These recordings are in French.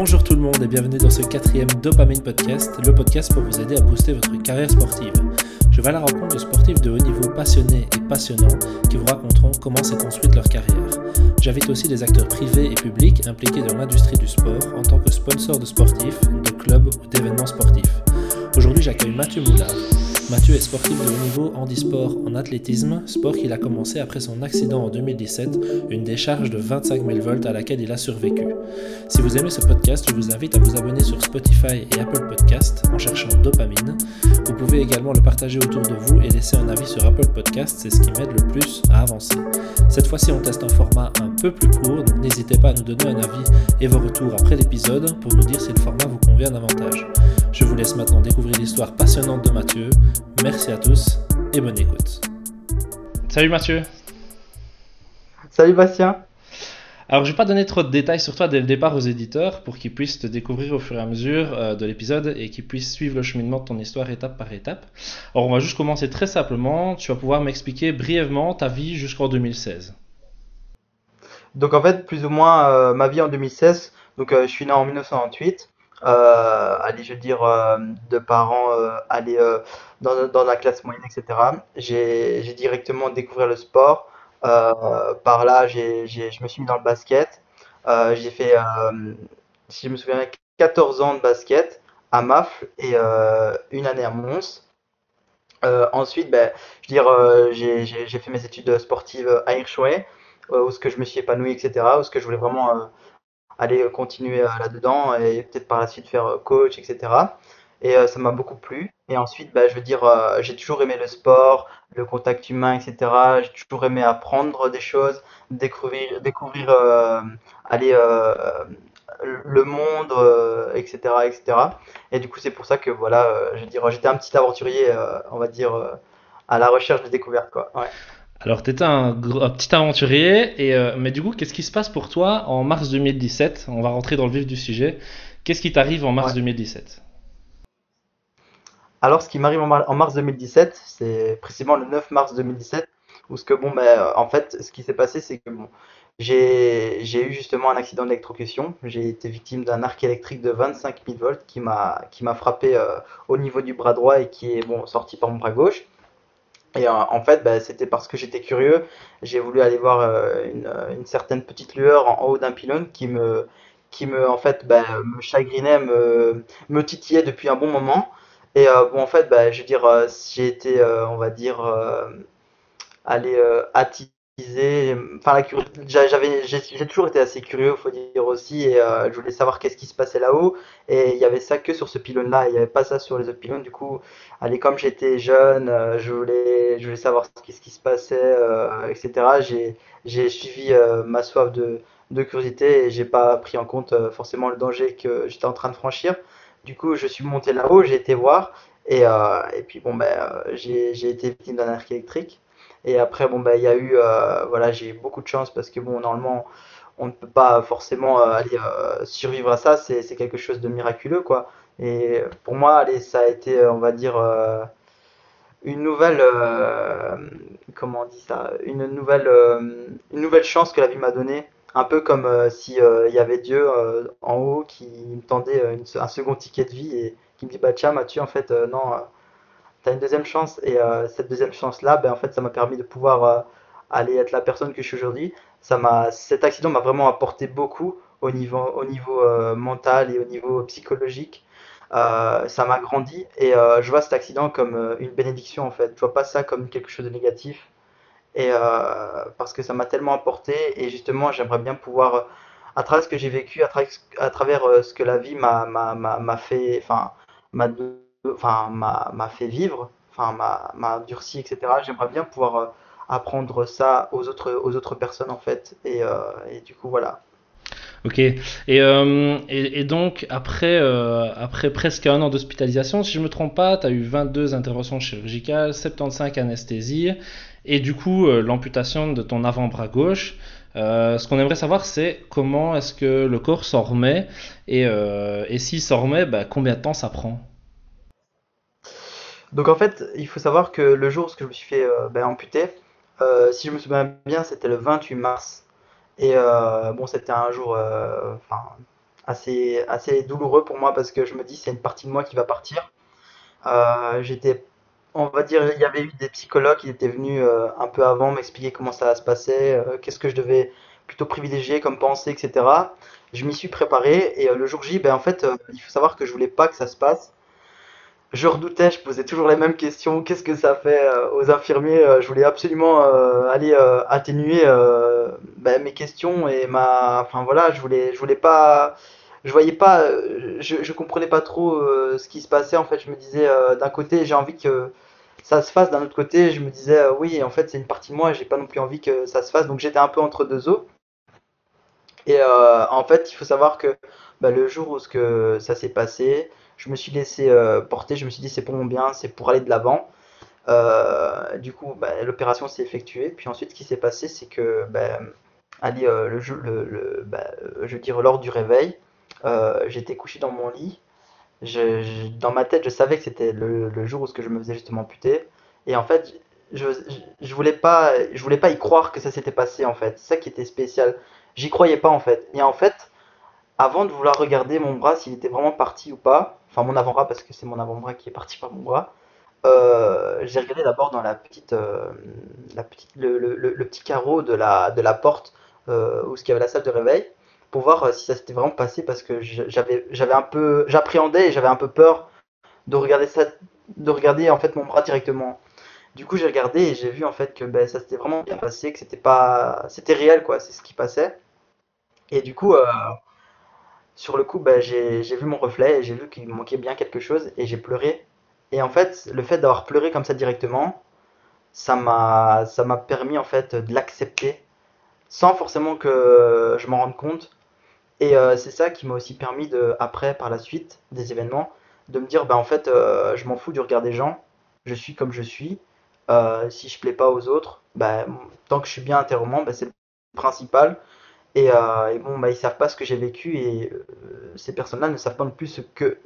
Bonjour tout le monde et bienvenue dans ce quatrième Dopamine Podcast, le podcast pour vous aider à booster votre carrière sportive. Je vais à la rencontre de sportifs de haut niveau passionnés et passionnants qui vous raconteront comment s'est construite leur carrière. J'invite aussi des acteurs privés et publics impliqués dans l'industrie du sport en tant que sponsor de sportifs, de clubs ou d'événements sportifs. Aujourd'hui, j'accueille Mathieu Moulard. Mathieu est sportif de haut niveau handisport en athlétisme, sport qu'il a commencé après son accident en 2017, une décharge de 25 000 volts à laquelle il a survécu. Si vous aimez ce podcast, je vous invite à vous abonner sur Spotify et Apple Podcast en cherchant Dopamine. Vous pouvez également le partager autour de vous et laisser un avis sur Apple Podcast, c'est ce qui m'aide le plus à avancer. Cette fois-ci, on teste un format un peu plus court, donc n'hésitez pas à nous donner un avis et vos retours après l'épisode pour nous dire si le format vous convient davantage. Je vous laisse maintenant découvrir l'histoire passionnante de Mathieu. Merci à tous et bonne écoute. Salut Mathieu. Salut Bastien. Alors, je vais pas donner trop de détails sur toi dès le départ aux éditeurs pour qu'ils puissent te découvrir au fur et à mesure euh, de l'épisode et qu'ils puissent suivre le cheminement de ton histoire étape par étape. Alors, on va juste commencer très simplement. Tu vas pouvoir m'expliquer brièvement ta vie jusqu'en 2016. Donc, en fait, plus ou moins euh, ma vie en 2016. Donc, euh, je suis né en 1998. allez, je veux dire, de parents aller dans, la classe moyenne, etc. J'ai directement découvert le sport. Euh, par là, je me suis mis dans le basket. Euh, j'ai fait, euh, si je me souviens, 14 ans de basket à MAF et une année à Mons. ensuite, ben, je j'ai fait mes études sportives à Hirschway, où ce que je me suis épanoui, etc., où ce que je voulais vraiment aller continuer là-dedans et peut-être par la suite faire coach, etc. Et ça m'a beaucoup plu. Et ensuite, bah, je veux dire, euh, j'ai toujours aimé le sport, le contact humain, etc. J'ai toujours aimé apprendre des choses, découvrir, découvrir euh, aller, euh, le monde, etc., etc. Et du coup, c'est pour ça que voilà, je veux dire, j'étais un petit aventurier, on va dire, à la recherche de découvertes, quoi. Ouais. Alors, tu étais un, petit aventurier, et, mais du coup, qu'est-ce qui se passe pour toi en mars 2017 On va rentrer dans le vif du sujet. Qu'est-ce qui t'arrive en mars 2017 alors, ce qui m'arrive en, mars 2017, c'est précisément le 9 mars 2017, où ce que, bon, ben, euh, en fait, ce qui s'est passé, c'est que bon, j'ai eu justement un accident d'électrocution. J'ai été victime d'un arc électrique de 25 000 volts qui m'a qui m'a frappé euh, au niveau du bras droit et qui est bon sorti par mon bras gauche. Et euh, en fait, ben, c'était parce que j'étais curieux. J'ai voulu aller voir une, une, certaine petite lueur en, haut d'un pylône qui me en fait ben, me chagrinait, me, titillait depuis un bon moment. Et euh, bon, en fait, bah, euh, j'ai été, euh, on va dire, aller j'avais, j'ai toujours été assez curieux, faut dire aussi, et je voulais savoir qu'est-ce qui se passait là-haut. Et il y avait ça que sur ce pylône-là, il n'y avait pas ça sur les autres pylônes. Du coup, allez, comme j'étais jeune, je voulais, je voulais savoir ce qui, se passait, etc. J'ai, suivi ma soif de, de curiosité et j'ai pas pris en compte forcément le danger que j'étais en train de franchir. Du coup, je suis monté là-haut, j'ai été voir. Et, euh, et puis, bon, ben, euh, j'ai été victime d'un arc électrique. Et après, bon, ben, il y a eu, euh, voilà, j'ai eu beaucoup de chance parce que, bon, normalement, on ne peut pas forcément aller survivre à ça. C'est, quelque chose de miraculeux, quoi. Et pour moi, allez, ça a été, on va dire, une nouvelle, comment on dit ça, une nouvelle, une nouvelle chance que la vie m'a donnée un peu comme euh, si euh, y avait Dieu euh, en haut qui me tendait un second ticket de vie et qui me dit bah tiens Mathieu en fait non une deuxième chance. Et cette deuxième chance là ben en fait ça m'a permis de pouvoir aller être la personne que je suis aujourd'hui. Ça m'a cet accident m'a vraiment apporté beaucoup au niveau au niveau mental et au niveau psychologique. Ça m'a grandi et je vois cet accident comme une bénédiction en fait. Je vois pas ça comme quelque chose de négatif et euh, parce que ça m'a tellement apporté et justement j'aimerais bien pouvoir à travers ce que j'ai vécu à, travers, à travers euh, ce que la vie m'a fait enfin m'a enfin m'a fait vivre enfin m'a durci etc j'aimerais bien pouvoir euh, apprendre ça aux autres aux autres personnes en fait. Et, et du coup voilà. Ok. Et, et, donc, après, après presque un an d'hospitalisation, si je ne me trompe pas, tu as eu 22 interventions chirurgicales, 75 anesthésies, et du coup euh, l'amputation de ton avant-bras gauche. Euh, ce qu'on aimerait savoir, c'est comment est-ce que le corps s'en remet. Et, euh, et s'il s'en remet, bah, combien de temps ça prend? Donc en fait, il faut savoir que le jour où je me suis fait bah, amputer, si je me souviens bien, c'était le 28 mars. Et bon, c'était un jour assez, assez douloureux pour moi parce que je me dis c'est une partie de moi qui va partir. Euh, j'étais, on va dire, il y avait eu des psychologues qui étaient venus euh, un peu avant m'expliquer comment ça se passait, euh, qu'est-ce que je devais plutôt privilégier comme pensée, etc. Je m'y suis préparé et le jour J, ben en fait, il faut savoir que je voulais pas que ça se passe je redoutais, je posais toujours les mêmes questions. Qu'est-ce que ça fait euh, aux infirmiers euh, Je voulais absolument euh, aller atténuer ben, mes questions et ma. Enfin voilà, je voulais, je voulais pas. Je voyais pas, je, comprenais pas trop ce qui se passait. En fait, je me disais d'un côté, j'ai envie que ça se fasse. D'un autre côté, je me disais oui, en fait, c'est une partie de moi. J'ai pas non plus envie que ça se fasse. Donc j'étais un peu entre deux eaux. Et en fait, il faut savoir que ben, le jour où ce que ça s'est passé, je me suis laissé euh, porter, je me suis dit c'est pour mon bien, c'est pour aller de l'avant. Euh, du coup, bah, l'opération s'est effectuée. Puis ensuite, ce qui s'est passé, c'est que, bah, allez, euh, le, bah, je veux dire, lors du réveil, j'étais couché dans mon lit. Dans ma tête, je savais que c'était le, jour où je me faisais justement puter. Et en fait, je, je, voulais pas, je voulais pas y croire que ça s'était passé en fait. C'est ça qui était spécial. J'y croyais pas en fait. Et en fait, avant de vouloir regarder mon bras s'il était vraiment parti ou pas, enfin mon avant-bras parce que c'est mon avant-bras qui est parti par mon bras, euh, j'ai regardé d'abord dans la petite, euh, la petite le, le, petit carreau de la, de la porte euh, où il y avait la salle de réveil pour voir si ça s'était vraiment passé parce que j'avais j'avais un peu j'appréhendais et j'avais un peu peur de regarder ça de regarder en fait mon bras directement. Du coup j'ai regardé et j'ai vu en fait que ben, ça s'était vraiment bien passé que c'était pas c'était réel quoi c'est ce qui passait et du coup sur le coup, bah, j'ai vu mon reflet et j'ai vu qu'il manquait bien quelque chose et j'ai pleuré. Et en fait, le fait d'avoir pleuré comme ça directement, ça m'a permis en fait de l'accepter sans forcément que je m'en rende compte. Et euh, c'est ça qui m'a aussi permis après par la suite des événements de me dire bah en fait euh, je m'en fous du regard des gens, je suis comme je suis. Euh, si je plais pas aux autres, bah, tant que je suis bien intérieurement, c'est le principal. Euh, et, bon, bah, ils savent pas ce que j'ai vécu et euh, ces personnes-là ne savent pas non plus ce que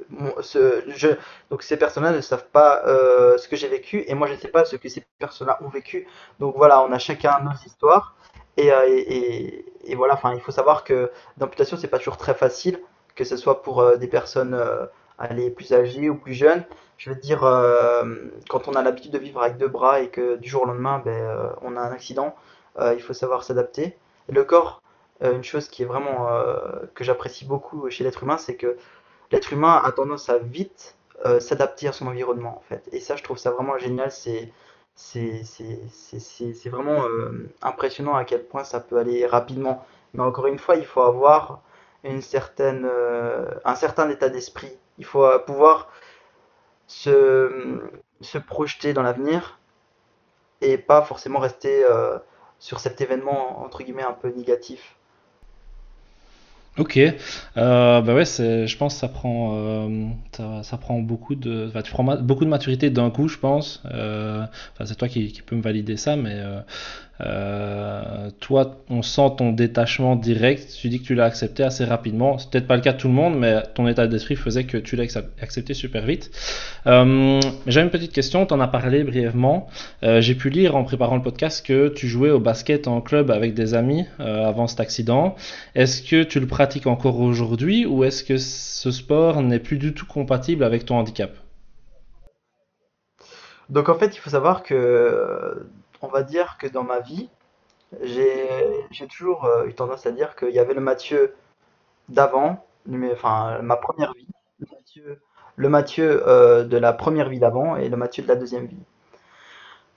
donc ces personnes-là ne savent pas euh, ce que j'ai vécu et moi je ne sais pas ce que ces personnes-là ont vécu. Donc voilà, on a chacun nos histoires et, et, voilà. Il faut savoir que l'amputation c'est pas toujours très facile, que ce soit pour des personnes aller plus âgées ou plus jeunes. Je veux dire, quand on a l'habitude de vivre avec deux bras et que du jour au lendemain, ben, on a un accident, il faut savoir s'adapter. Le corps une chose qui est vraiment euh, que j'apprécie beaucoup chez l'être humain, c'est que l'être humain a tendance à vite euh, s'adapter à son environnement en fait. Et ça, je trouve ça vraiment génial. C'est c'est vraiment impressionnant à quel point ça peut aller rapidement. Mais encore une fois, il faut avoir une certaine, un certain état d'esprit. Il faut pouvoir se, se projeter dans l'avenir et pas forcément rester sur cet événement entre guillemets un peu négatif. Ok, euh, bah ouais, c'est, je pense que ça prend, euh, ça, ça, prend beaucoup de, tu prends beaucoup de maturité d'un coup, je pense. Euh, enfin, c'est toi qui, qui peux me valider ça, mais euh, toi, on sent ton détachement direct. Tu dis que tu l'as accepté assez rapidement. C'est peut-être pas le cas de tout le monde, mais ton état d'esprit faisait que tu l'as accepté super vite. Euh, J'ai une petite question. Tu en as parlé brièvement. Euh, J'ai pu lire en préparant le podcast que tu jouais au basket en club avec des amis avant cet accident. Est-ce que tu le pratiques encore aujourd'hui ou est-ce que ce sport n'est plus du tout compatible avec ton handicap? Donc en fait, il faut savoir que on va dire que dans ma vie, j'ai toujours euh, eu tendance à dire qu'il y avait le Mathieu d'avant, enfin ma première vie, le Mathieu, euh, de la première vie d'avant et le Mathieu de la deuxième vie.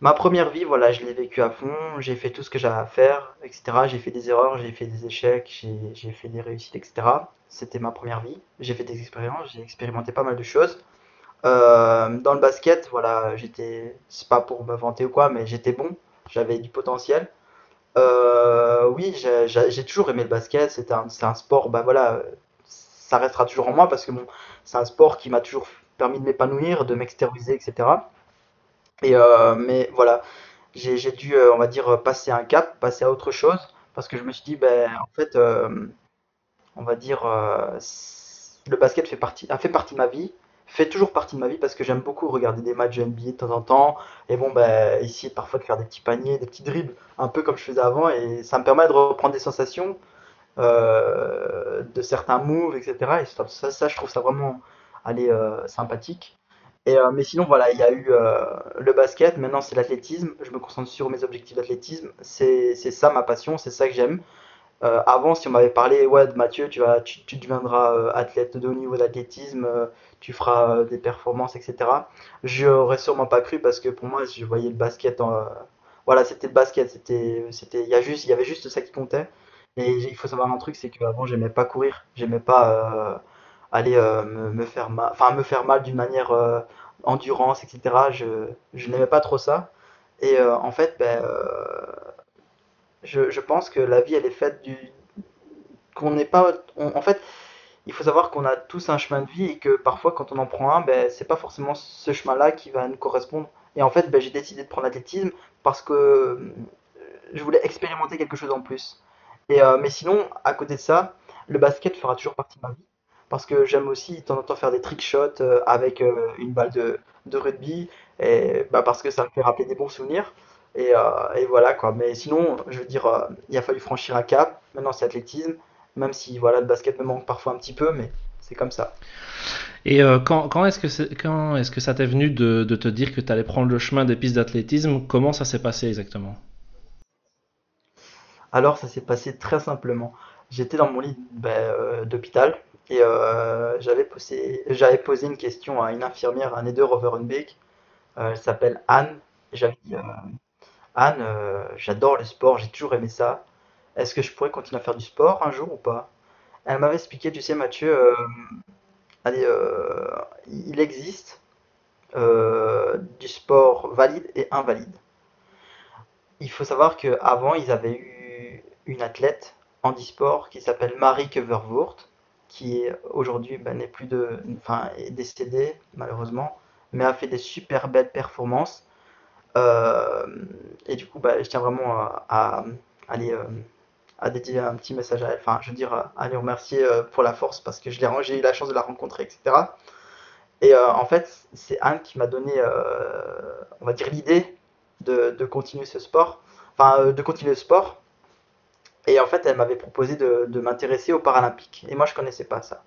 Ma première vie, voilà, je l'ai vécu à fond, j'ai fait tout ce que j'avais à faire, etc. J'ai fait des erreurs, j'ai fait des échecs, j'ai fait des réussites, etc. C'était ma première vie. J'ai fait des expériences, j'ai expérimenté pas mal de choses. Euh, dans le basket, voilà, j'étais, c'est pas pour me vanter ou quoi, mais j'étais bon, j'avais du potentiel. Euh, oui, j'ai toujours aimé le basket, c'est un, sport, bah voilà, ça restera toujours en moi parce que c'est un sport qui m'a toujours permis de m'épanouir, de m'extérioriser, etc. Et euh, mais voilà, j'ai dû, on va dire, passer un cap, passer à autre chose, parce que je me suis dit, ben, en fait, on va dire, le basket fait partie, a fait partie de ma vie, fait toujours partie de ma vie parce que j'aime beaucoup regarder des matchs de NBA de temps en temps. Et bon, ben, essayer parfois de faire des petits paniers, des petits dribbles, un peu comme je faisais avant. Et ça me permet de reprendre des sensations. de certains moves, etc. Et ça, je trouve ça vraiment aller sympathique. Et, mais sinon, voilà, il y a eu le basket, maintenant c'est l'athlétisme. Je me concentre sur mes objectifs d'athlétisme. C'est ça ma passion, c'est ça que j'aime. Euh, avant, si on m'avait parlé, ouais, Mathieu, tu, vas, tu, deviendras euh, athlète de haut niveau d'athlétisme, euh, tu feras des performances, etc. J'aurais sûrement pas cru parce que pour moi, je voyais le basket en. voilà, c'était le basket, c'était, il y juste, y avait juste ça qui comptait. Et il faut savoir un truc, c'est qu'avant, j'aimais pas courir, j'aimais pas aller me, faire mal, enfin me faire mal d'une manière endurance, etc. Je, je n'aimais pas trop ça. Et en fait, ben, je, pense que la vie, elle est faite du. qu'on n'est pas. en fait, il faut savoir qu'on a tous un chemin de vie et que parfois, quand on en prend un, ben, c'est pas forcément ce chemin-là qui va nous correspondre. Et en fait, ben, j'ai décidé de prendre l'athlétisme parce que euh, je voulais expérimenter quelque chose en plus. Et, euh, mais sinon, à côté de ça, le basket fera toujours partie de ma vie. Parce que j'aime aussi de temps en temps faire des trick shots euh, avec une balle de, rugby. Et, bah, parce que ça me fait rappeler des bons souvenirs. Euh, et, voilà quoi. Mais sinon, je veux dire, il a fallu franchir un cap. Maintenant, c'est athlétisme. Même si voilà, le basket me manque parfois un petit peu, mais c'est comme ça. Et euh, quand, quand est-ce que, quand est-ce que ça t'est venu de, de, te dire que tu allais prendre le chemin des pistes d'athlétisme? Comment ça s'est passé exactement? Alors, ça s'est passé très simplement. J'étais dans mon lit ben, d'hôpital et j'avais, posé, j'avais posé une question à une infirmière à Neder Overenbeek. elle s'appelle Anne. J'avais dit Anne, euh, j'adore le sport, j'ai toujours aimé ça. Est-ce que je pourrais continuer à faire du sport un jour ou pas? Elle m'avait expliqué, tu sais Mathieu, euh, euh, il existe du sport valide et invalide. Il faut savoir qu'avant, ils avaient eu une athlète handisport qui s'appelle Marie Kevervoort, qui aujourd'hui ben, n'est plus de, enfin, est décédée malheureusement, mais a fait des super belles performances. Euh, et du coup, bah, je tiens vraiment à, aller euh, à dédier un petit message à elle. Enfin, je veux dire, à lui remercier euh, pour la force parce que j'ai eu la chance de la rencontrer, etc. Et en fait, c'est Anne qui m'a donné, on va dire, l'idée de, continuer ce sport. Enfin, de continuer le sport. Et en fait, elle m'avait proposé de, de m'intéresser aux Paralympiques. Et moi, je connaissais pas ça.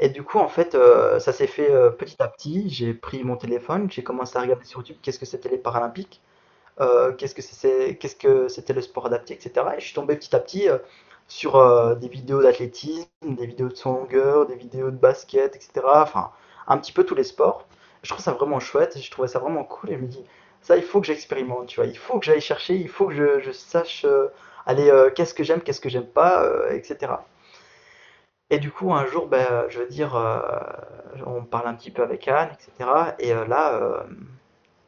Et du coup, en fait, euh, ça s'est fait euh, petit à petit. J'ai pris mon téléphone, j'ai commencé à regarder sur YouTube qu'est-ce que c'était les Paralympiques, euh, qu'est-ce que c'était le sport adapté, etc. Et je suis tombé petit à petit sur des vidéos d'athlétisme, des vidéos de son longueur, des vidéos de basket, etc. Enfin, un petit peu tous les sports. Je trouve ça vraiment chouette, je trouvais ça vraiment cool et je me dis, ça, il faut que j'expérimente, tu vois, il faut que j'aille chercher, il faut que je, sache, aller, qu'est-ce que j'aime, qu'est-ce que j'aime pas, etc. Et du coup, un jour, ben, je veux dire, euh, on parle un petit peu avec Anne, etc. Et euh, là, euh,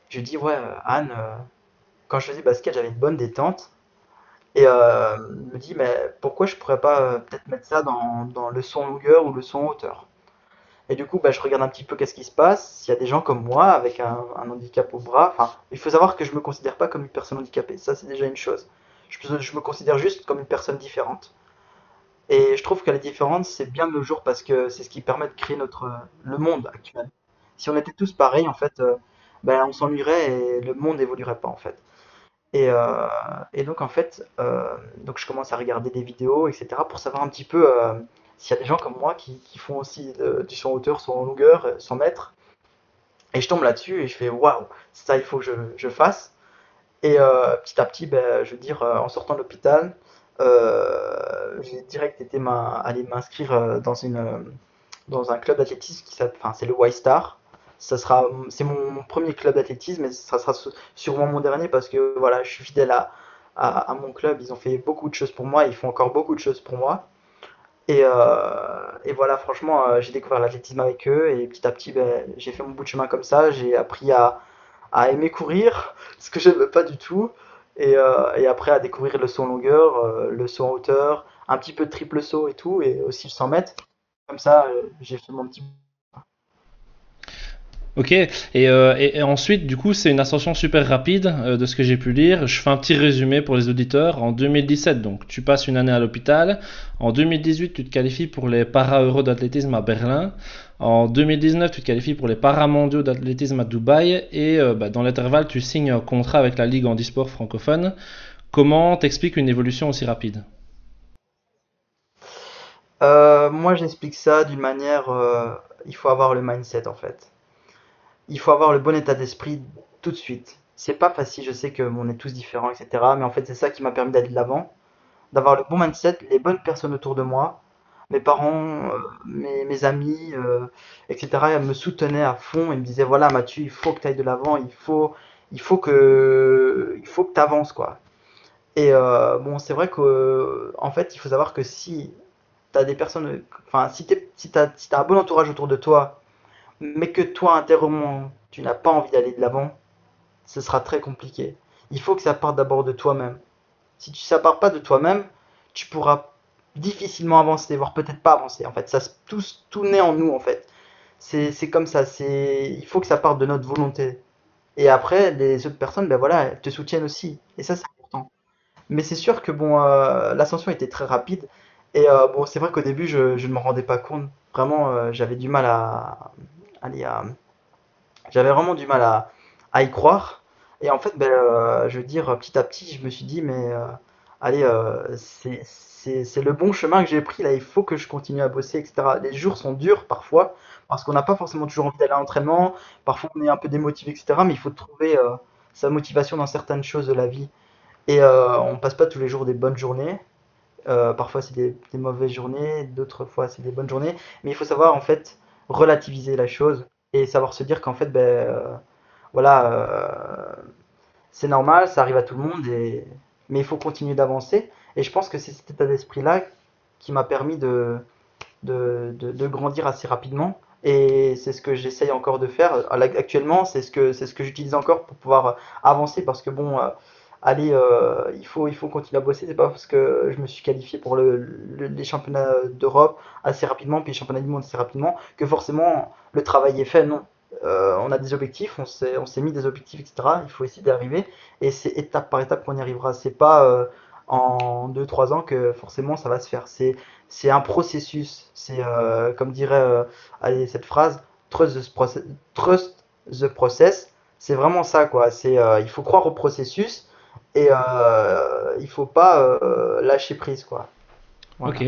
je dis, ouais, Anne, quand je faisais basket, j'avais une bonne détente. Et me dit, mais pourquoi je pourrais pas peut-être mettre ça dans, le son longueur ou le son hauteur? Et du coup, ben, je regarde un petit peu qu'est-ce qui se passe. S'il y a des gens comme moi avec un, handicap au bras, il faut savoir que je me considère pas comme une personne handicapée. Ça, c'est déjà une chose. Je, me considère juste comme une personne différente. Et je trouve que la différence, c'est bien le jour parce que c'est ce qui permet de créer notre, le monde actuel. Si on était tous pareils, en fait, euh, ben, on s'ennuierait et le monde n'évoluerait pas, en fait. Et, euh, et donc, en fait, euh, donc je commence à regarder des vidéos, etc., pour savoir un petit peu s'il y a des gens comme moi qui, qui font aussi du son hauteur, son longueur, son mètre. Et je tombe là-dessus et je fais waouh, ça il faut que je, fasse. Et petit à petit, ben, je veux dire, en sortant de l'hôpital, euh, j'ai direct été aller m'inscrire euh, dans une euh, dans un club d'athlétisme qui s'appelle, enfin c'est le Y-Star. Ça sera, c'est mon, premier club d'athlétisme et ça sera sûrement mon dernier parce que voilà, je suis fidèle à, à, mon club. Ils ont fait beaucoup de choses pour moi, ils font encore beaucoup de choses pour moi. Et, et voilà, franchement, j'ai découvert l'athlétisme avec eux et petit à petit, ben, j'ai fait mon bout de chemin comme ça. J'ai appris à, à aimer courir, ce que je n'aime pas du tout. Euh, et, après à découvrir le saut en longueur, euh, le saut en hauteur, un petit peu de triple saut et tout, et aussi le 100 mètres. Comme ça, euh, j'ai fait mon petit Ok, et, et, ensuite, du coup, c'est une ascension super rapide de ce que j'ai pu lire. Je fais un petit résumé pour les auditeurs. En 2017, donc, tu passes une année à l'hôpital. En 2018, tu te qualifies pour les para-euro d'athlétisme à Berlin. En 2019, tu te qualifies pour les paramondiaux d'athlétisme à Dubaï et euh, bah, dans l'intervalle, tu signes un contrat avec la Ligue handisport francophone. Comment t'expliques une évolution aussi rapide? Euh, moi, j'explique ça d'une manière, euh, il faut avoir le mindset en fait. Il faut avoir le bon état d'esprit tout de suite. C'est pas facile, je sais que on est tous différents, etc. Mais en fait, c'est ça qui m'a permis d'aller de l'avant, d'avoir le bon mindset, les bonnes personnes autour de moi, mes parents, euh, mes, mes amis, euh, etc. Me soutenaient à fond. Ils me disaient voilà, Mathieu, il faut que tu ailles de l'avant, il faut, il faut que, tu avances quoi. Et euh, bon, c'est vrai que en fait, il faut savoir que si tu as des personnes, enfin, si t'es, si si t'as un bon entourage autour de toi, mais que toi intérieurement, tu n'as pas envie d'aller de l'avant, ce sera très compliqué. Il faut que ça parte d'abord de toi-même. Si tu, ça part pas de toi-même, tu pourras difficilement avancer, voire peut-être pas avancer. En fait, ça tout, tout naît en nous en fait. C'est, comme ça. C'est, il faut que ça parte de notre volonté. Et après, les autres personnes, ben voilà, elles te soutiennent aussi. Et ça, c'est important. Mais c'est sûr que bon, euh, l'ascension était très rapide. Et euh, bon, c'est vrai qu'au début, je, je ne m'en rendais pas compte. Vraiment, euh, j'avais du mal à, aller à, j'avais vraiment du mal à, y croire. Et en fait, ben, euh, je veux dire, petit à petit, je me suis dit, mais euh, allez, euh, c'est, le bon chemin que j'ai pris là, il faut que je continue à bosser, etc. Les jours sont durs parfois, parce qu'on n'a pas forcément toujours envie d'aller à l'entraînement, parfois on est un peu démotivé, etc. Mais il faut trouver sa motivation dans certaines choses de la vie. Et on passe pas tous les jours des bonnes journées. Parfois c'est des mauvaises journées, d'autres fois c'est des bonnes journées. Mais il faut savoir en fait relativiser la chose et savoir se dire qu'en fait, ben, euh, voilà, euh, c'est normal, ça arrive à tout le monde, et... mais il faut continuer d'avancer. Et je pense que c'est cet état d'esprit-là qui m'a permis de, de, de, grandir assez rapidement. Et c'est ce que j'essaye encore de faire. Actuellement, c'est ce que, ce que j'utilise encore pour pouvoir avancer parce que bon, euh, allez, euh, il faut, il faut continuer à bosser. C'est pas parce que je me suis qualifié pour le, le- les championnats d'Europe assez rapidement, puis les championnats du monde assez rapidement, que forcément le travail est fait. Non. Euh, on a des objectifs, on s'est, mis des objectifs, etc. Il faut essayer d'y arriver. Et c'est étape par étape qu'on y arrivera. C'est pas euh, en deux trois ans que forcément ça va se faire. C'est, un processus. C'est, comme dirait cette phrase, trust the process. Trust the process. C'est vraiment ça, quoi. C'est, il faut croire au processus et euh, il faut pas euh, lâcher prise, quoi. Ok.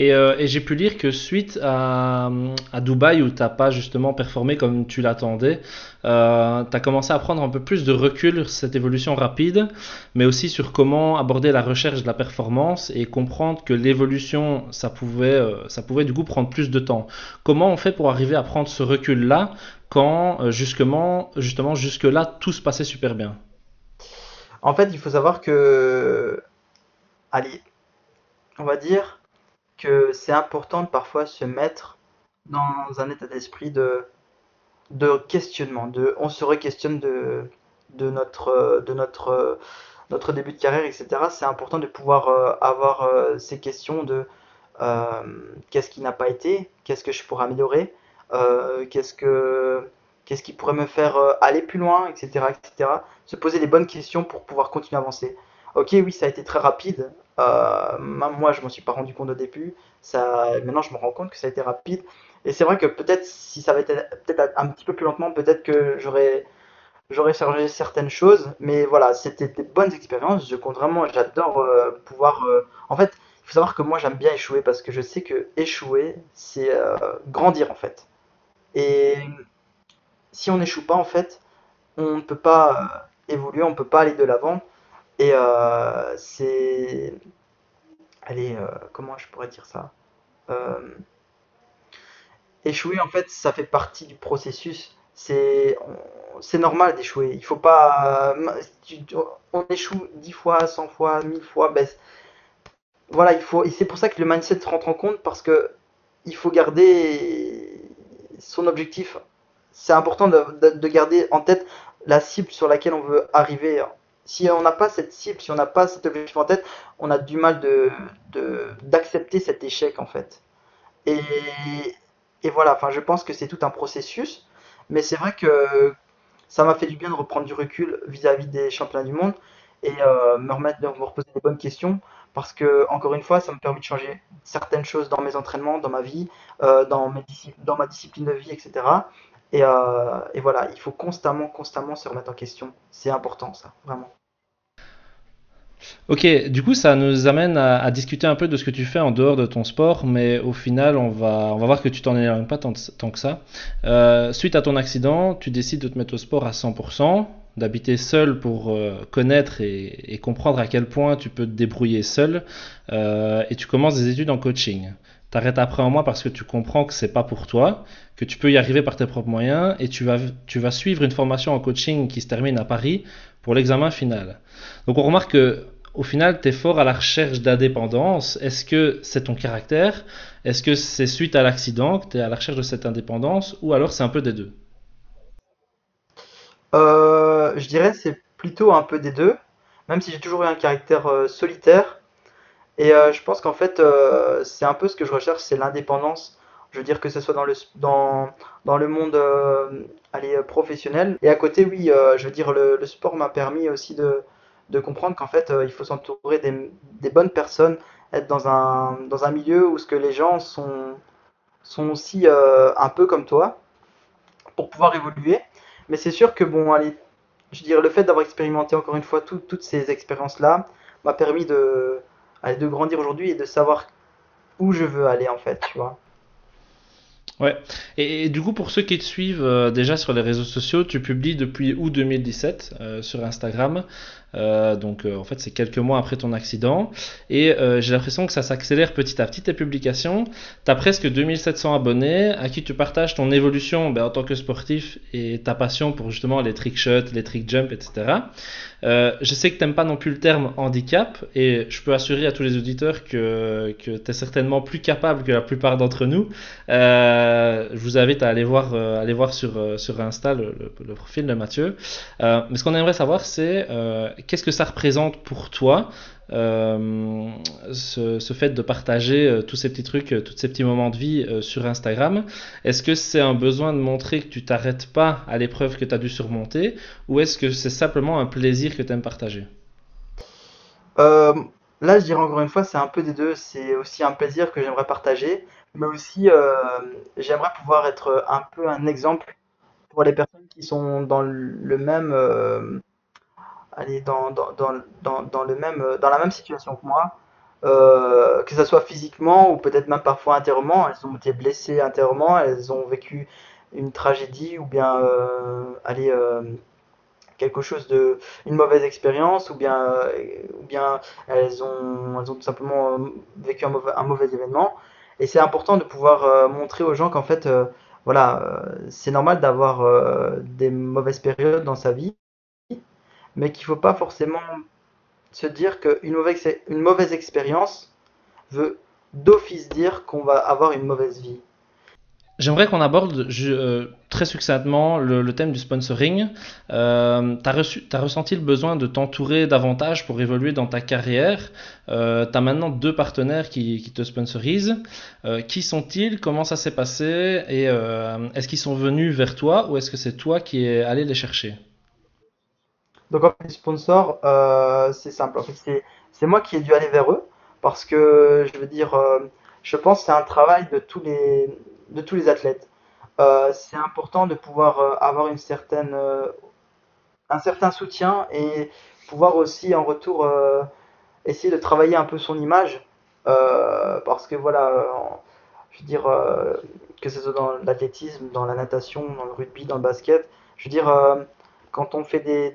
Euh, et j'ai pu lire que suite à, à Dubaï, où t'as pas justement performé comme tu l'attendais, euh, tu as commencé à prendre un peu plus de recul sur cette évolution rapide, mais aussi sur comment aborder la recherche de la performance et comprendre que l'évolution, ça pouvait, euh, ça pouvait du coup prendre plus de temps. Comment on fait pour arriver à prendre ce recul-là quand justement, justement jusque-là, tout se passait super bien? En fait, il faut savoir que, allez, on va dire que c'est important de parfois se mettre dans un état d'esprit de, de questionnement, de, on se re-questionne de, de notre, de notre, notre début de carrière, etc. C'est important de pouvoir euh, avoir euh, ces questions de euh, qu'est-ce qui n'a pas été, qu'est-ce que je pourrais améliorer, qu'est-ce que, qu'est-ce qui pourrait me faire euh, aller plus loin, etc., etc. Se poser les bonnes questions pour pouvoir continuer à avancer. Ok, oui, ça a été très rapide. Euh, moi, je m'en suis pas rendu compte au début. Ça, maintenant, je me rends compte que ça a été rapide. Et c'est vrai que peut-être si ça avait été peut-être un petit peu plus lentement, peut-être que j'aurais j'aurais changé certaines choses. Mais voilà, c'était des bonnes expériences. Je compte vraiment, j'adore euh, pouvoir. En fait, il faut savoir que moi, j'aime bien échouer parce que je sais que échouer, c'est grandir en fait. Et si on n'échoue pas, en fait, on ne peut pas euh, évoluer, on ne peut pas aller de l'avant. Et euh, c'est... Allez, euh, comment je pourrais dire ça? Échouer, en fait, ça fait partie du processus. C'est normal d'échouer. Il faut pas... on échoue 10 fois, 100 fois, 1000 fois. Ben, voilà, il faut... Et c'est pour ça que le mindset rentre en compte parce que il faut garder son objectif. C'est important de, de- de garder en tête la cible sur laquelle on veut arriver. Si on n'a pas cette cible, si on n'a pas cet objectif en tête, on a du mal de, de- d'accepter cet échec en fait. Et, et voilà, enfin, je pense que c'est tout un processus, mais c'est vrai que ça m'a fait du bien de reprendre du recul vis-à-vis des championnats du monde et euh, me remettre, de me reposer les bonnes questions parce que, encore une fois, ça me permet de changer certaines choses dans mes entraînements, dans ma vie, euh, dans mes dans ma discipline de vie, etc. Et, euh, et voilà, il faut constamment, constamment se remettre en question. C'est important, ça, vraiment. Ok, du coup, ça nous amène à, discuter un peu de ce que tu fais en dehors de ton sport, mais au final, on va, on va voir que tu t'en éloignes pas tant, que ça. Euh, suite à ton accident, tu décides de te mettre au sport à 100%, d'habiter seul pour euh, connaître et, comprendre à quel point tu peux te débrouiller seul, et tu commences des études en coaching. T'arrêtes après un mois parce que tu comprends que c'est pas pour toi, que tu peux y arriver par tes propres moyens, et tu vas, tu vas suivre une formation en coaching qui se termine à Paris pour l'examen final. Donc on remarque que au final, tu es fort à la recherche d'indépendance. Est-ce que c'est ton caractère? Est-ce que c'est suite à l'accident que tu es à la recherche de cette indépendance? Ou alors c'est un peu des deux? Euh, Je dirais c'est plutôt un peu des deux, même si j'ai toujours eu un caractère euh, solitaire. Et euh, je pense qu'en fait, c'est un peu ce que je recherche, c'est l'indépendance. Je veux dire que ce soit dans le, dans, dans le monde allez, professionnel. Et à côté, oui, je veux dire, le sport m'a permis aussi de, de comprendre qu'en fait, euh, il faut s'entourer des, bonnes personnes, être dans un, dans un milieu où ce que les gens sont, sont aussi euh, un peu comme toi pour pouvoir évoluer. Mais c'est sûr que, bon, allez, je veux dire, le fait d'avoir expérimenté encore une fois toutes ces expériences-là m'a permis de, de grandir aujourd'hui et de savoir où je veux aller, en fait, tu vois. Ouais. Et, du coup, pour ceux qui te suivent euh, déjà sur les réseaux sociaux, tu publies depuis août 2017 sur Instagram euh, donc euh, en fait c'est quelques mois après ton accident et euh, j'ai l'impression que ça s'accélère petit à petit tes publications. Tu as presque 2700 abonnés à qui tu partages ton évolution ben, en tant que sportif et ta passion pour justement les trick shots, les trick jump, etc. je sais que tu n'aimes pas non plus le terme handicap et je peux assurer à tous les auditeurs que, que tu es certainement plus capable que la plupart d'entre nous. je vous invite à aller voir, aller voir sur, sur Insta le, profil de Mathieu. mais ce qu'on aimerait savoir c'est qu'est-ce que ça représente pour toi, euh, ce, fait de partager euh, tous ces petits trucs, euh, tous ces petits moments de vie sur Instagram? Est-ce que c'est un besoin de montrer que tu t'arrêtes pas à l'épreuve que tu as dû surmonter, ou est-ce que c'est simplement un plaisir que tu aimes partager Là, je dirais encore une fois, c'est un peu des deux. C'est aussi un plaisir que j'aimerais partager, mais aussi j'aimerais pouvoir être un peu un exemple pour les personnes qui sont dans le même aller dans, dans, dans, dans, le même, dans la même situation que moi, euh, que ce soit physiquement ou peut-être même parfois intérieurement. Elles ont été blessées intérieurement, elles ont vécu une tragédie ou bien euh, aller euh, quelque chose de une mauvaise expérience ou bien ou bien elles ont elles ont tout simplement vécu un mauvais, un mauvais événement et c'est important de pouvoir montrer aux gens qu'en fait voilà c'est normal d'avoir des mauvaises périodes dans sa vie mais qu'il ne faut pas forcément se dire qu'une mauvaise, une mauvaise expérience veut d'office dire qu'on va avoir une mauvaise vie. J'aimerais qu'on aborde euh, très succinctement le, thème du sponsoring. Euh, tu as, ressenti le besoin de t'entourer davantage pour évoluer dans ta carrière. Euh, tu as maintenant deux partenaires qui, qui te sponsorisent. Euh, qui sont-ils? Comment ça s'est passé? Et est-ce qu'ils sont venus vers toi ou est-ce que c'est toi qui es allé les chercher? Donc en fait, les sponsors, euh, c'est simple. En fait, c'est moi qui ai dû aller vers eux parce que je veux dire, euh, je pense que c'est un travail de tous les, de tous les athlètes. Euh, c'est important de pouvoir avoir une certaine, un certain soutien et pouvoir aussi en retour essayer de travailler un peu son image parce que voilà, je veux dire, que ce soit dans l'athlétisme, dans la natation, dans le rugby, dans le basket, je veux dire quand on fait des,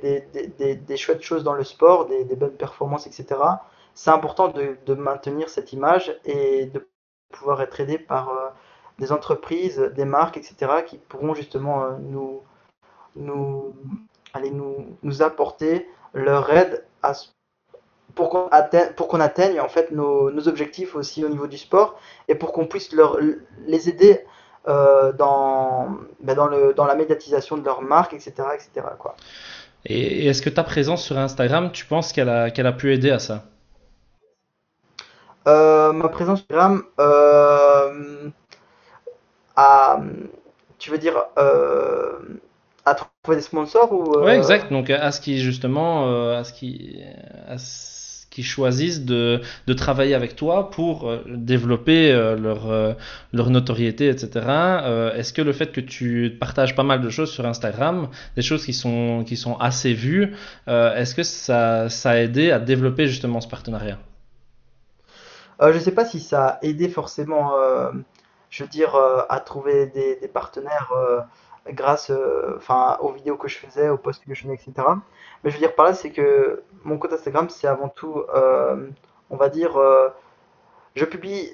des, des, chouettes choses dans le sport, des, bonnes performances, etc., c'est important de, de, maintenir cette image et de pouvoir être aidé par euh, des entreprises, des marques, etc., qui pourront justement euh, nous, nous, aller nous, nous apporter leur aide pour qu'on atteigne, atteigne en fait nos, nos, objectifs aussi au niveau du sport et pour qu'on puisse leur, les aider euh, dans, ben dans, le, dans la médiatisation de leur marque, etc. etc. Quoi. Et, est-ce que ta présence sur Instagram, tu penses qu'elle a, qu'elle a pu aider à ça? Euh, Ma présence sur Instagram, euh, à, tu veux dire à trouver des sponsors ou Ouais, exact. Donc à ce qui justement, à ce qui, à ce choisissent de, de, travailler avec toi pour euh, développer euh, leur, euh, leur notoriété, etc. Est-ce que le fait que tu partages pas mal de choses sur Instagram, des choses qui sont, assez vues, est-ce que ça, a aidé à développer justement ce partenariat? Je ne sais pas si ça a aidé forcément, je veux dire, à trouver des partenaires grâce enfin aux vidéos que je faisais, aux posts que je faisais, etc. Mais je veux dire par là, c'est que mon compte Instagram, c'est avant tout, euh, on va dire, euh, je publie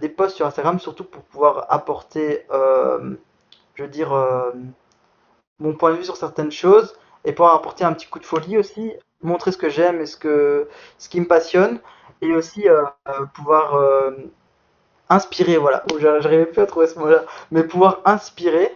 des posts sur Instagram surtout pour pouvoir apporter, euh, je veux dire, mon point de vue sur certaines choses et pouvoir apporter un petit coup de folie aussi, montrer ce que j'aime et ce que, ce qui me passionne et aussi pouvoir inspirer, voilà, j'arrivais plus à trouver ce mot-là, mais pouvoir inspirer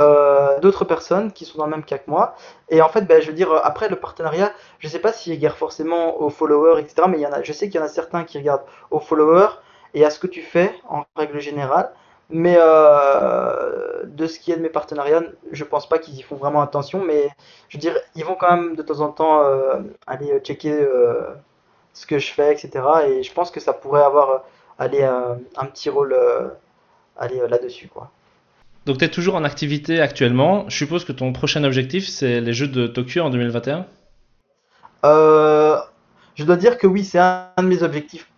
euh, d'autres personnes qui sont dans le même cas que moi. Et en fait, ben, je veux dire, après le partenariat, je sais pas s'il regarde forcément aux followers, etc. Mais il y en a, je sais qu'il y en a certains qui regardent aux followers et à ce que tu fais en règle générale. Mais euh, de ce qui est de mes partenariats, je pense pas qu'ils y font vraiment attention. Mais je veux dire, ils vont quand même de temps en temps euh, aller checker ce que je fais, etc. Et je pense que ça pourrait avoir aller un petit rôle aller là-dessus, quoi. Donc tu es toujours en activité actuellement. Je suppose que ton prochain objectif, c'est les Jeux de Tokyo en 2021 euh, Je dois dire que oui, c'est un de mes objectifs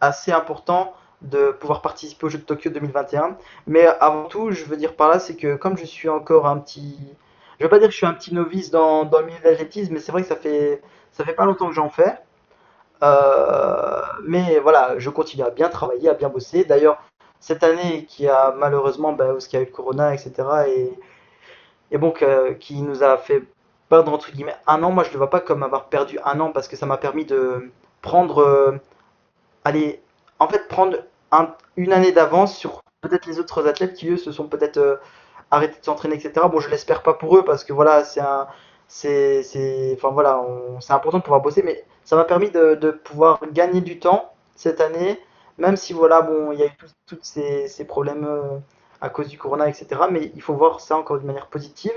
assez importants de pouvoir participer aux Jeux de Tokyo 2021. Mais avant tout, je veux dire par là, c'est que comme je suis encore un petit... Je veux pas dire que je suis un petit novice dans, dans le milieu de l'athlétisme, mais c'est vrai que ça fait, ça fait pas longtemps que j'en fais. Euh, mais voilà, je continue à bien travailler, à bien bosser. D'ailleurs, cette année qui a malheureusement, bah, parce qu'il y a eu le corona, etc. Et, et bon, qui nous a fait perdre entre guillemets un an. Moi, je ne le vois pas comme avoir perdu un an parce que ça m'a permis de prendre, euh, allez, en fait, prendre une année d'avance sur peut-être les autres athlètes qui eux se sont peut-être euh, arrêtés de s'entraîner, etc. Bon, je l'espère pas pour eux parce que voilà, c'est voilà, important de pouvoir bosser, mais ça m'a permis de, pouvoir gagner du temps cette année même si voilà, bon, il y a eu tous ces, problèmes euh, à cause du corona, etc. Mais il faut voir ça encore de manière positive.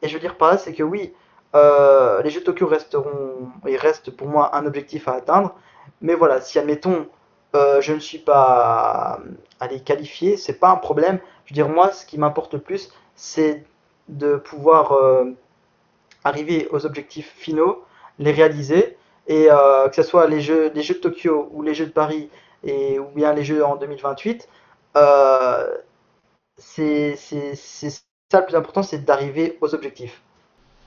Et je veux dire par là, c'est que oui, euh, les Jeux de Tokyo resteront, ils restent pour moi un objectif à atteindre. Mais voilà, si admettons, euh, je ne suis pas allé qualifier, c'est pas un problème. Je veux dire, moi, ce qui m'importe le plus, c'est de pouvoir arriver aux objectifs finaux, les réaliser, et que ce soit les jeux, les jeux de Tokyo ou les Jeux de Paris, et, ou bien les jeux en 2028, euh, c'est ça le plus important, c'est d'arriver aux objectifs.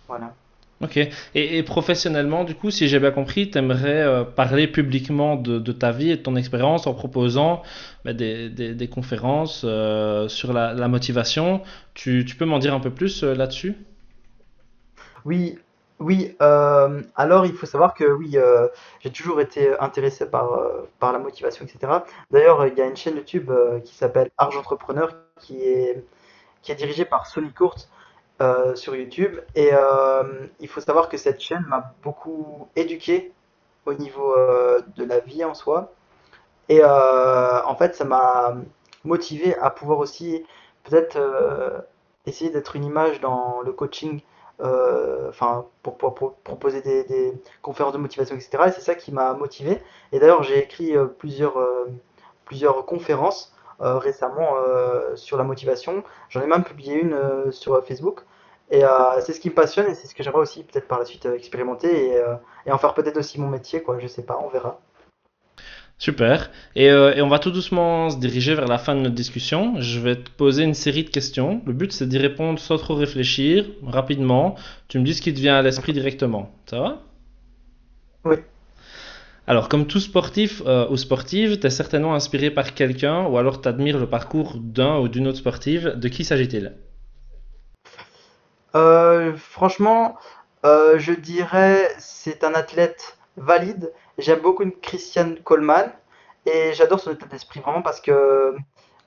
Voilà. Ok. Et, professionnellement, du coup, si j'ai bien compris, tu aimerais euh, parler publiquement de, de, ta vie et de ton expérience en proposant bah, des, des, des, conférences euh, sur la, la, motivation. Tu, tu peux m'en dire un peu plus là-dessus? Oui, oui, euh, alors il faut savoir que oui, euh, j'ai toujours été intéressé par, euh, la motivation, etc. D'ailleurs, il y a une chaîne YouTube qui s'appelle Arge Entrepreneur qui est, qui dirigée par Sony Court sur YouTube. Et il faut savoir que cette chaîne m'a beaucoup éduqué au niveau de la vie en soi. Et en fait, ça m'a motivé à pouvoir aussi peut-être essayer d'être une image dans le coaching enfin pour, proposer des, conférences de motivation, etc. Et c'est ça qui m'a motivé. Et d'ailleurs, j'ai écrit euh, plusieurs, euh, plusieurs conférences récemment sur la motivation. J'en ai même publié une sur Facebook. Et c'est ce qui me passionne et c'est ce que j'aimerais aussi peut-être par la suite expérimenter et, et en faire peut-être aussi mon métier, quoi. Je sais pas, on verra. Super. Euh, et, on va tout doucement se diriger vers la fin de notre discussion. Je vais te poser une série de questions. Le but, c'est d'y répondre sans trop réfléchir, rapidement. Tu me dis ce qui te vient à l'esprit directement. Ça va? Oui. Alors, comme tout sportif euh, ou sportive, tu es certainement inspiré par quelqu'un ou alors tu admires le parcours d'un ou d'une autre sportive. De qui s'agit-il? Euh, Franchement, je dirais c'est un athlète valide J'aime beaucoup Christian Coleman et j'adore son état d'esprit vraiment parce que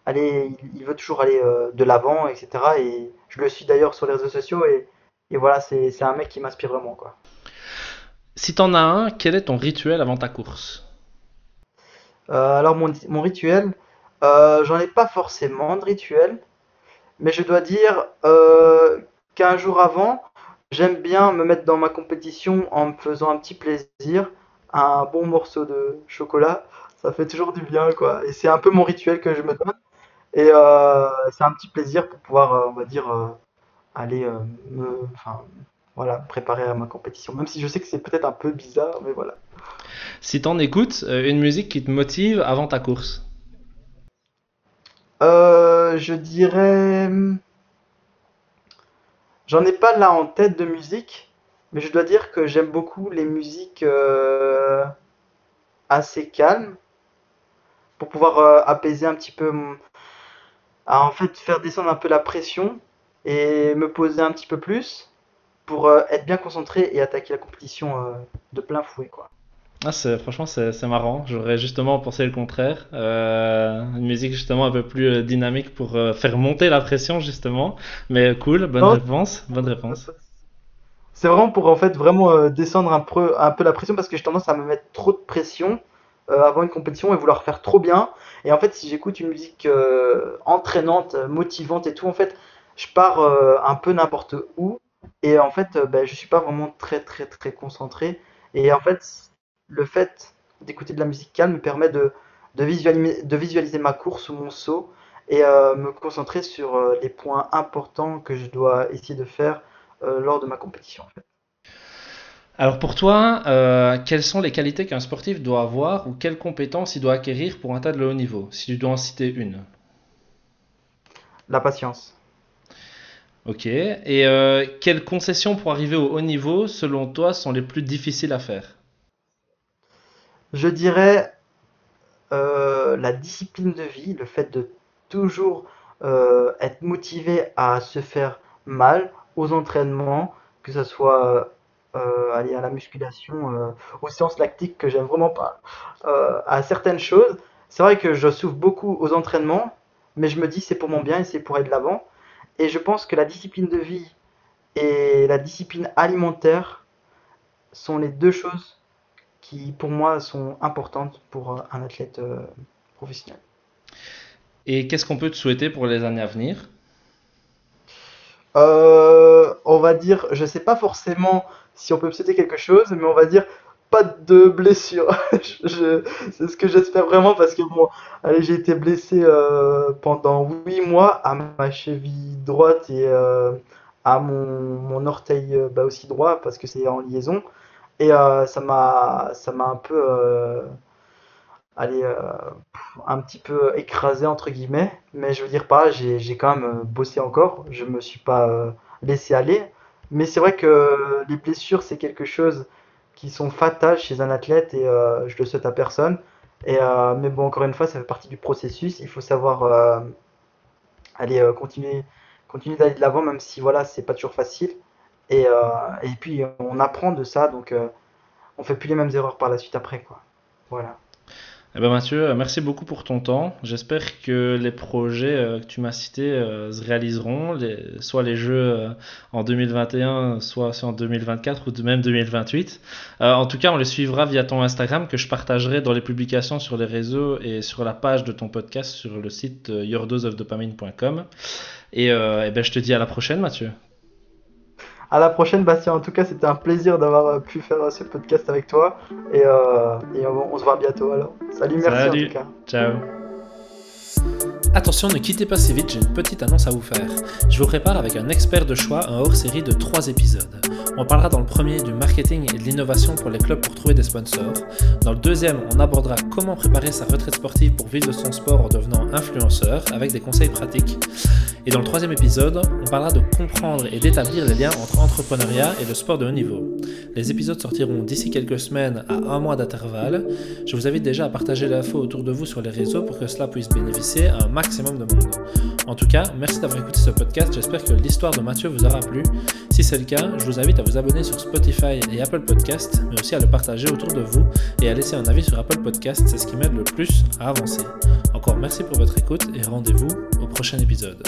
allez, il veut toujours aller euh, de l'avant, etc. Et je le suis d'ailleurs sur les réseaux sociaux et, et voilà, c'est un mec qui m'inspire vraiment. Quoi. Si t'en as un, quel est ton rituel avant ta course? Euh, Alors mon, mon rituel, euh, j'en ai pas forcément de rituel, mais je dois dire qu'un jour avant, j'aime bien me mettre dans ma compétition en me faisant un petit plaisir un bon morceau de chocolat, ça fait toujours du bien, quoi. Et c'est un peu mon rituel que je me donne. Et euh, c'est un petit plaisir pour pouvoir, euh, on va dire, euh, aller me, enfin, voilà, préparer à ma compétition. Même si je sais que c'est peut-être un peu bizarre, mais voilà. Si t'en écoutes, une musique qui te motive avant ta course Je dirais. J'en ai pas là en tête de musique, mais je dois dire que j'aime beaucoup les musiques assez calmes pour pouvoir apaiser un petit peu en fait faire descendre un peu la pression et me poser un petit peu plus pour euh, être bien concentré et attaquer la compétition euh, de plein fouet quoi. Ah, c'est, franchement, c'est, marrant. J'aurais justement pensé le contraire. Euh, une musique justement un peu plus dynamique pour faire monter la pression justement. Mais cool, bonne réponse, bonne réponse. C'est vraiment pour en fait vraiment descendre un peu, la pression parce que j'ai tendance à me mettre trop de pression avant une compétition et vouloir faire trop bien et en fait, si j'écoute une musique euh, entraînante, motivante et tout, en fait, je pars euh, un peu n'importe où. Et en fait, euh, ben, je suis pas vraiment très, très, très concentré. Et en fait, le fait d'écouter de la musique calme me permet de, de, visualiser, de visualiser ma course ou mon saut et me concentrer sur les points importants que je dois essayer de faire lors de ma compétition. En fait. Alors pour toi, euh, quelles sont les qualités qu'un sportif doit avoir ou quelles compétences il doit acquérir pour atteindre le haut niveau, si tu dois en citer une? La patience. Ok. Et euh, quelles concessions pour arriver au haut niveau, selon toi, sont les plus difficiles à faire? Je dirais euh, la discipline de vie, le fait de toujours être motivé à se faire mal aux entraînements, que ce soit euh, à la musculation, euh, aux séances lactiques que j'aime vraiment pas, euh, à certaines choses. C'est vrai que je souffre beaucoup aux entraînements, mais je me dis c'est pour mon bien et c'est pour aller de l'avant. Et je pense que la discipline de vie et la discipline alimentaire sont les deux choses qui, pour moi, sont importantes pour un athlète professionnel. Et qu'est-ce qu'on peut te souhaiter pour les années à venir? On va dire, je sais pas forcément si on peut me citer quelque chose, mais on va dire pas de blessure. c'est ce que j'espère vraiment parce que bon, allez, j'ai été blessé euh, pendant 8 mois à ma cheville droite et euh, à mon, mon orteil euh, bah, aussi droit parce que c'est en liaison. Et ça m'a ça m'a un peu allez, un petit peu écrasé entre guillemets. Mais je veux dire pas, j'ai quand même bossé encore. Je me suis pas laissé aller. Mais c'est vrai que les blessures, c'est quelque chose qui sont fatales chez un athlète et euh, je le souhaite à personne. Et, euh, mais bon, encore une fois, ça fait partie du processus. Il faut savoir euh, aller continuer, continuer d'aller de l'avant, même si voilà, c'est pas toujours facile. Et, et puis on apprend de ça, donc on fait plus les mêmes erreurs par la suite après, quoi. Voilà. Eh ben Mathieu, euh, merci beaucoup pour ton temps. J'espère que les projets euh, que tu m'as cités euh, se réaliseront, soit les jeux en 2021, soit en 2024 ou même 2028. en tout cas, on les suivra via ton Instagram que je partagerai dans les publications sur les réseaux et sur la page de ton podcast sur le site yourdoseofdopamine.com. Et, et ben, je te dis à la prochaine, Mathieu. À la prochaine, Bastien. En tout cas, c'était un plaisir d'avoir euh, pu faire euh, ce podcast avec toi. Et, euh, on, se voit bientôt alors. Salut, merci en tout cas. Ciao. Attention, ne quittez pas si vite, j'ai une petite annonce à vous faire. Je vous prépare avec un expert de choix un hors-série de 3 épisodes. On parlera dans le premier du marketing et de l'innovation pour les clubs pour trouver des sponsors. Dans le deuxième, on abordera comment préparer sa retraite sportive pour vivre de son sport en devenant influenceur avec des conseils pratiques. Et dans le troisième épisode, on parlera de comprendre et d'établir les liens entre entrepreneuriat et le sport de haut niveau. Les épisodes sortiront d'ici quelques semaines à un mois d'intervalle. Je vous invite déjà à partager l'info autour de vous sur les réseaux pour que cela puisse bénéficier à un maximum de monde. En tout cas, merci d'avoir écouté ce podcast. J'espère que l'histoire de Mathieu vous aura plu. Si c'est le cas, je vous invite à vous abonner sur Spotify et Apple Podcast, mais aussi à le partager autour de vous et à laisser un avis sur Apple Podcast. C'est ce qui m'aide le plus à avancer. Encore merci pour votre écoute et rendez-vous au prochain épisode.